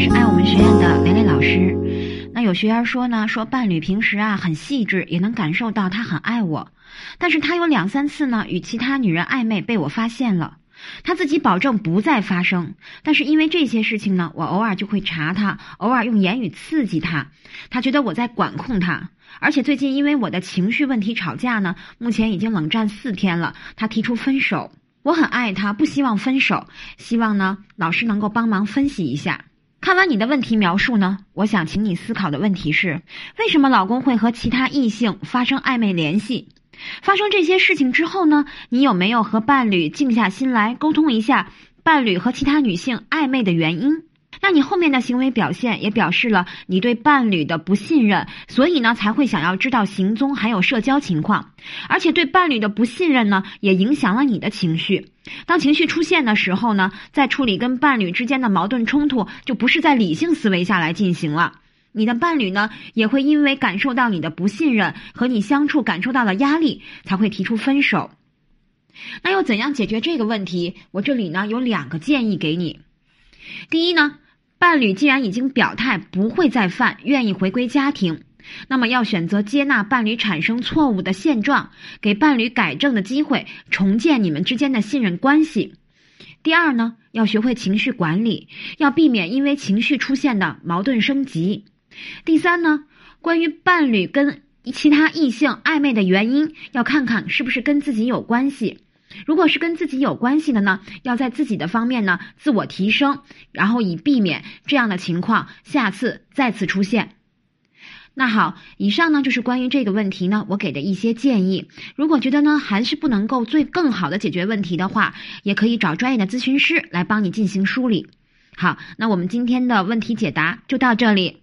是爱我们学院的蕾蕾老师。那有学员说呢，说伴侣平时啊很细致，也能感受到他很爱我，但是他有两三次呢与其他女人暧昧被我发现了，他自己保证不再发生，但是因为这些事情呢，我偶尔就会查他，偶尔用言语刺激他，他觉得我在管控他，而且最近因为我的情绪问题吵架呢，目前已经冷战四天了，他提出分手。我很爱他，不希望分手，希望呢老师能够帮忙分析一下。看完你的问题描述呢，我想请你思考的问题是：为什么老公会和其他异性发生暧昧联系？发生这些事情之后呢，你有没有和伴侣静下心来沟通一下伴侣和其他女性暧昧的原因？那你后面的行为表现也表示了你对伴侣的不信任，所以呢才会想要知道行踪还有社交情况，而且对伴侣的不信任呢也影响了你的情绪。当情绪出现的时候呢，在处理跟伴侣之间的矛盾冲突，就不是在理性思维下来进行了。你的伴侣呢也会因为感受到你的不信任和你相处感受到了压力，才会提出分手。那要怎样解决这个问题？我这里呢有两个建议给你。第一呢。伴侣既然已经表态不会再犯，愿意回归家庭，那么要选择接纳伴侣产生错误的现状，给伴侣改正的机会，重建你们之间的信任关系。第二呢，要学会情绪管理，要避免因为情绪出现的矛盾升级。第三呢，关于伴侣跟其他异性暧昧的原因，要看看是不是跟自己有关系。如果是跟自己有关系的呢，要在自己的方面呢自我提升，然后以避免这样的情况下次再次出现。那好，以上呢就是关于这个问题呢我给的一些建议。如果觉得呢还是不能够最更好的解决问题的话，也可以找专业的咨询师来帮你进行梳理。好，那我们今天的问题解答就到这里。